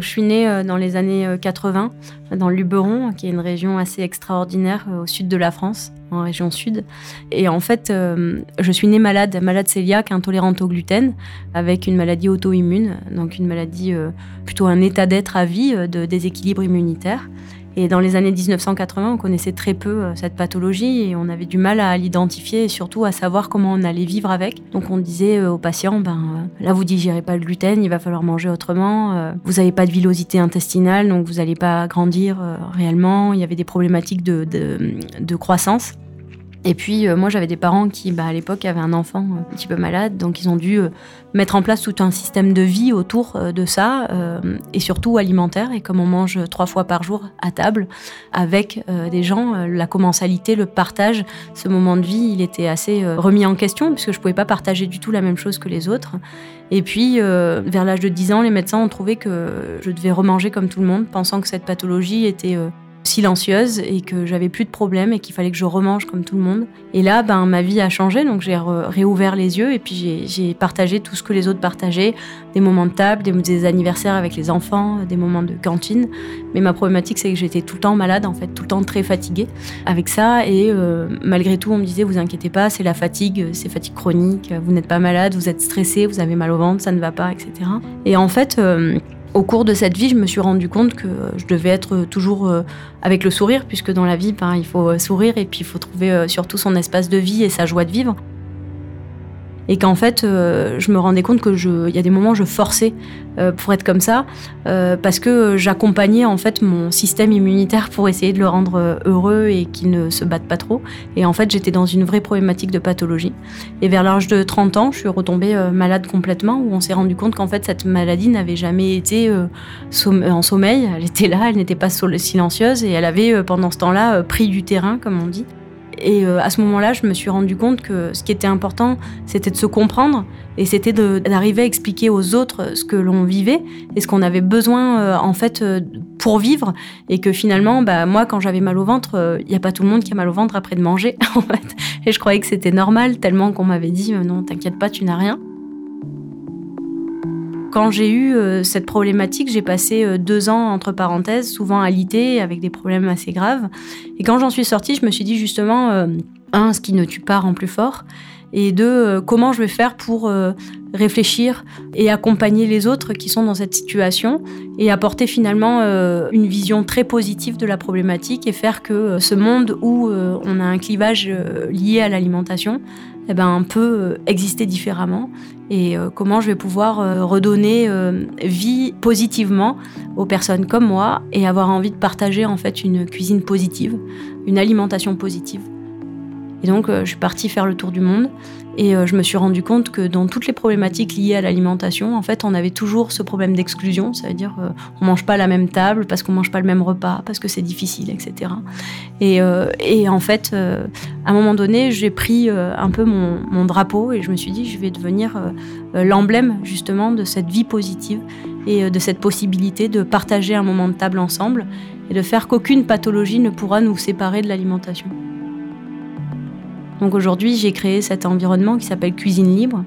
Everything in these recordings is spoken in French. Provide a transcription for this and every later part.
Je suis née dans les années 80, dans le Luberon, qui est une région assez extraordinaire au sud de la France, en région sud. Et en fait, je suis née malade, malade cœliaque, intolérante au gluten, avec une maladie auto-immune, donc une maladie plutôt un état d'être à vie de déséquilibre immunitaire. Et dans les années 1980, on connaissait très peu euh, cette pathologie et on avait du mal à l'identifier et surtout à savoir comment on allait vivre avec. Donc on disait euh, aux patients, ben euh, là vous digérez pas le gluten, il va falloir manger autrement. Vous n'avez pas de villosité intestinale, donc vous n'allez pas grandir réellement. Il y avait des problématiques de, de croissance. Et puis, euh, moi, j'avais des parents qui, bah, à l'époque, avaient un enfant euh, un petit peu malade, donc ils ont dû euh, mettre en place tout un système de vie autour de ça, et surtout alimentaire. Et comme on mange trois fois par jour à table avec des gens, la commensalité, le partage, ce moment de vie, il était assez remis en question, puisque je ne pouvais pas partager du tout la même chose que les autres. Et puis, vers l'âge de 10 ans, les médecins ont trouvé que je devais remanger comme tout le monde, pensant que cette pathologie était silencieuse et que j'avais plus de problèmes et qu'il fallait que je remange comme tout le monde. Et là, ben, ma vie a changé, donc j'ai réouvert les yeux et puis j'ai partagé tout ce que les autres partageaient, des moments de table, des, anniversaires avec les enfants, des moments de cantine. Mais ma problématique, c'est que j'étais tout le temps malade, en fait, tout le temps très fatiguée avec ça. Et euh, malgré tout, on me disait, vous inquiétez pas, c'est la fatigue, c'est fatigue chronique, vous n'êtes pas malade, vous êtes stressé, vous avez mal au ventre, ça ne va pas, etc. Et en fait, euh, au cours de cette vie, je me suis rendu compte que je devais être toujours euh, avec le sourire, puisque dans la vie, ben, il faut sourire et puis il faut trouver euh, surtout son espace de vie et sa joie de vivre et qu'en fait, euh, je me rendais compte que je, il y a des moments je forçais euh, pour être comme ça, euh, parce que j'accompagnais en fait mon système immunitaire pour essayer de le rendre heureux et qu'il ne se batte pas trop. Et en fait, j'étais dans une vraie problématique de pathologie. Et vers l'âge de 30 ans, je suis retombée malade complètement, où on s'est rendu compte qu'en fait, cette maladie n'avait jamais été en sommeil. Elle était là, elle n'était pas silencieuse et elle avait pendant ce temps-là pris du terrain, comme on dit. Et euh, à ce moment-là, je me suis rendu compte que ce qui était important, c'était de se comprendre et c'était d'arriver à expliquer aux autres ce que l'on vivait et ce qu'on avait besoin euh, en fait euh, pour vivre. Et que finalement, bah, moi, quand j'avais mal au ventre, il n'y a pas tout le monde qui a mal au ventre après de manger, en fait. Et je croyais que c'était normal, tellement qu'on m'avait dit non, t'inquiète pas, tu n'as rien. Quand j'ai eu euh, cette problématique, j'ai passé euh, deux ans entre parenthèses, souvent alité, avec des problèmes assez graves. Et quand j'en suis sortie, je me suis dit justement, euh, un, ce qui ne tue pas rend plus fort, et deux, comment je vais faire pour réfléchir et accompagner les autres qui sont dans cette situation et apporter finalement une vision très positive de la problématique et faire que ce monde où on a un clivage lié à l'alimentation eh ben, peut exister différemment et euh, comment je vais pouvoir euh, redonner euh, vie positivement aux personnes comme moi et avoir envie de partager en fait une cuisine positive, une alimentation positive. Et donc je suis partie faire le tour du monde et euh, je me suis rendu compte que dans toutes les problématiques liées à l'alimentation, en fait, on avait toujours ce problème d'exclusion, ça veut dire euh, on mange pas la même table parce qu'on mange pas le même repas, parce que c'est difficile, etc. Et, euh, en fait, à un moment donné, j'ai pris un peu mon, drapeau et je me suis dit je vais devenir l'emblème justement de cette vie positive et de cette possibilité de partager un moment de table ensemble et de faire qu'aucune pathologie ne pourra nous séparer de l'alimentation. Donc aujourd'hui, j'ai créé cet environnement qui s'appelle Cuisine Libre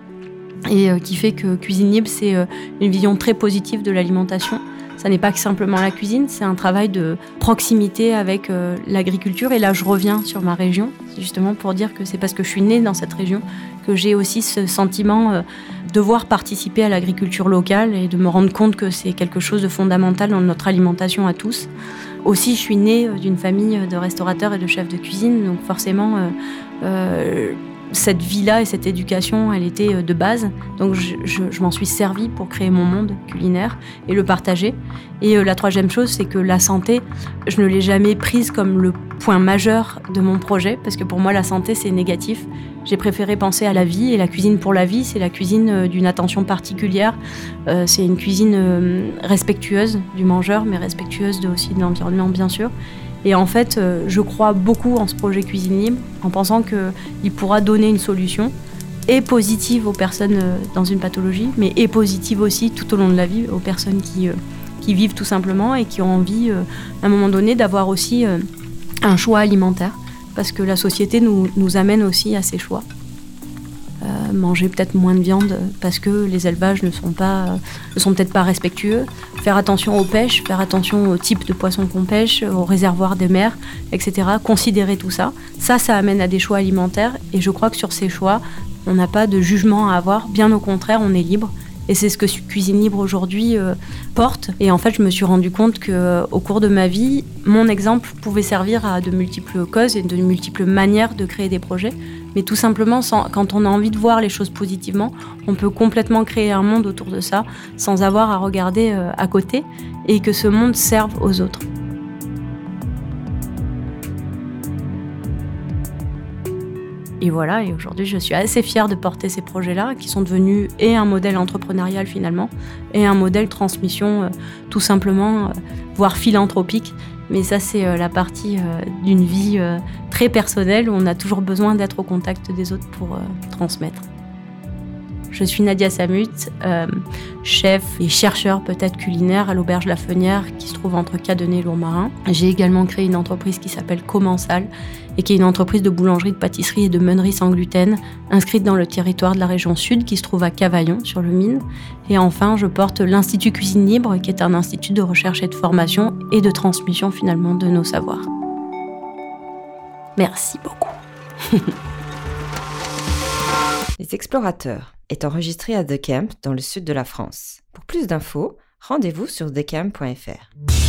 et euh, qui fait que Cuisine Libre, c'est euh, une vision très positive de l'alimentation. Ça n'est pas que simplement la cuisine, c'est un travail de proximité avec euh, l'agriculture. Et là, je reviens sur ma région, justement pour dire que c'est parce que je suis née dans cette région que j'ai aussi ce sentiment de devoir participer à l'agriculture locale et de me rendre compte que c'est quelque chose de fondamental dans notre alimentation à tous. Aussi, je suis née d'une famille de restaurateurs et de chefs de cuisine, donc forcément, cette vie-là et cette éducation, elle était euh, de base. Donc je, m'en suis servi pour créer mon monde culinaire et le partager. Et euh, la troisième chose, c'est que la santé, je ne l'ai jamais prise comme le point majeur de mon projet, parce que pour moi, la santé, c'est négatif. J'ai préféré penser à la vie, et la cuisine pour la vie, c'est la cuisine d'une attention particulière. c'est une cuisine respectueuse du mangeur, mais respectueuse aussi de l'environnement, bien sûr. Et en fait, euh, je crois beaucoup en ce projet Cuisine Libre, en pensant qu'il pourra donner une solution, et positive aux personnes euh, dans une pathologie, mais et positive aussi tout au long de la vie aux personnes qui, euh, vivent tout simplement et qui ont envie, à un moment donné, d'avoir aussi un choix alimentaire, parce que la société nous amène aussi à ces choix. Manger peut-être moins de viande parce que les élevages ne sont peut-être pas respectueux, faire attention aux pêches, faire attention au type de poisson qu'on pêche, aux réservoirs des mers, etc. Considérer tout ça, ça, ça amène à des choix alimentaires et je crois que sur ces choix, on n'a pas de jugement à avoir, bien au contraire, on est libre et c'est ce que Cuisine Libre aujourd'hui euh, porte. Et en fait, je me suis rendu compte que euh, au cours de ma vie, mon exemple pouvait servir à de multiples causes et de multiples manières de créer des projets. Mais tout simplement, quand on a envie de voir les choses positivement, on peut complètement créer un monde autour de ça sans avoir à regarder euh, à côté et que ce monde serve aux autres. Et voilà, et aujourd'hui, je suis assez fière de porter ces projets-là, qui sont devenus et un modèle entrepreneurial finalement, et un modèle transmission euh, tout simplement, euh, voire philanthropique. Mais ça, c'est euh, la partie d'une vie très personnelle où on a toujours besoin d'être au contact des autres pour transmettre. Je suis Nadia Samut, chef et chercheur peut-être culinaire à l'Auberge La Fenière qui se trouve entre Cadenet et Lourmarin. J'ai également créé une entreprise qui s'appelle Commensal et qui est une entreprise de boulangerie, de pâtisserie et de meunerie sans gluten, inscrite dans le territoire de la région sud qui se trouve à Cavaillon, sur le Mine. Et enfin, je porte l'Institut Cuisine Libre, qui est un institut de recherche et de formation et de transmission finalement de nos savoirs. Merci beaucoup. Les Explorateurs est enregistré à The Camp dans le sud de la France. Pour plus d'infos, rendez-vous sur thecamp.fr.